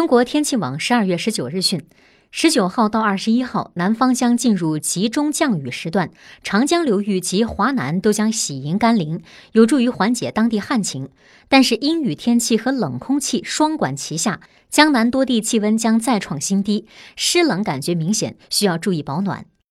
中国天气网十二月十九日讯，十九号到二十一号南方将进入集中降雨时段，长江流域及华南都将喜迎甘霖，有助于缓解当地旱情。但是阴雨天气和冷空气双管齐下，江南多地气温将再创新低，湿冷感觉明显，需要注意保暖。